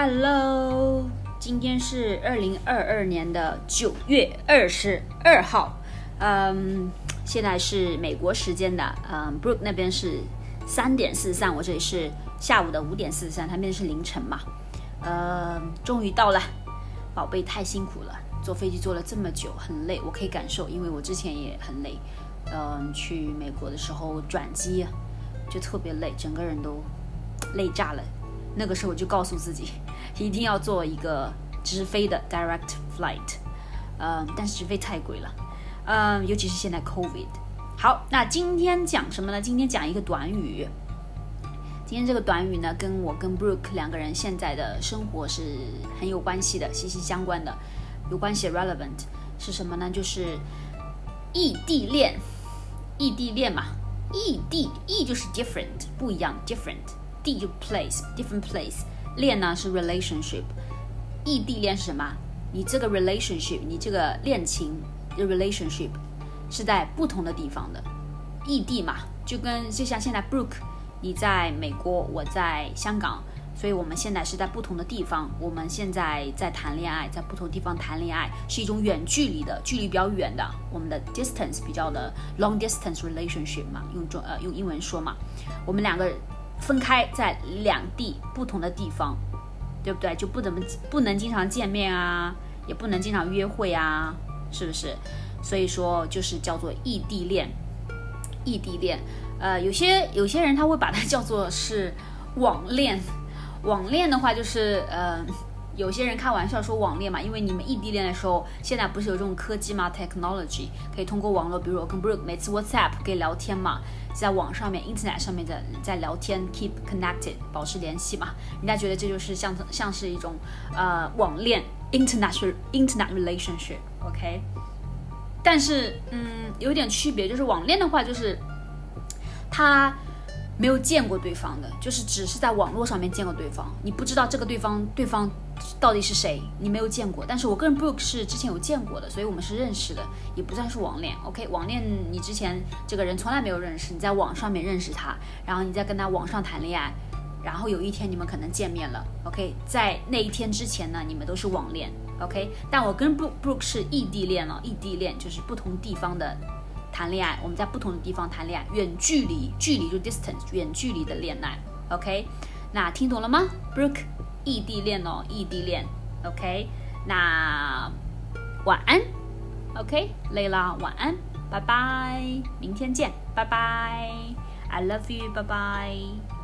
Hello，今天是二零二二年的九月二十二号，嗯，现在是美国时间的，嗯，Brook 那边是三点四三，我这里是下午的五点四三，他那边是凌晨嘛，呃，终于到了，宝贝太辛苦了，坐飞机坐了这么久，很累，我可以感受，因为我之前也很累，嗯，去美国的时候转机就特别累，整个人都累炸了。那个时候就告诉自己，一定要做一个直飞的 direct flight，嗯，但是直飞太贵了，嗯，尤其是现在 COVID。好，那今天讲什么呢？今天讲一个短语。今天这个短语呢，跟我跟 Brooke 两个人现在的生活是很有关系的，息息相关的，有关系 relevant 是什么呢？就是异地恋，异地恋嘛，异地，异就是 different，不一样，different。地就 place，different place。恋呢是 relationship，异地恋是什么？你这个 relationship，你这个恋情的 relationship 是在不同的地方的，异地嘛，就跟就像现在 Brooke，你在美国，我在香港，所以我们现在是在不同的地方，我们现在在谈恋爱，在不同地方谈恋爱，是一种远距离的，距离比较远的，我们的 distance 比较的 long distance relationship 嘛，用中呃用英文说嘛，我们两个。分开在两地不同的地方，对不对？就不怎么不能经常见面啊，也不能经常约会啊，是不是？所以说就是叫做异地恋。异地恋，呃，有些有些人他会把它叫做是网恋。网恋的话就是呃。有些人开玩笑说网恋嘛，因为你们异地恋的时候，现在不是有这种科技吗？Technology 可以通过网络，比如我跟 Brooke 每次 WhatsApp 可以聊天嘛，在网上面 Internet 上面在在聊天，keep connected 保持联系嘛，人家觉得这就是像像是一种呃网恋，international internet relationship，OK？但是嗯，有点区别，就是网恋的话就是他。没有见过对方的，就是只是在网络上面见过对方，你不知道这个对方对方到底是谁，你没有见过。但是我跟 Brooke 是之前有见过的，所以我们是认识的，也不算是网恋。OK，网恋你之前这个人从来没有认识，你在网上面认识他，然后你再跟他网上谈恋爱，然后有一天你们可能见面了。OK，在那一天之前呢，你们都是网恋。OK，但我跟 Brooke 是异地恋了，异地恋就是不同地方的。谈恋爱，我们在不同的地方谈恋爱，远距离，距离就 distance，远距离的恋爱，OK，那听懂了吗？Brooke，异地恋哦，异地恋，OK，那晚安，OK，累了，晚安，拜拜，明天见，拜拜，I love you，拜拜。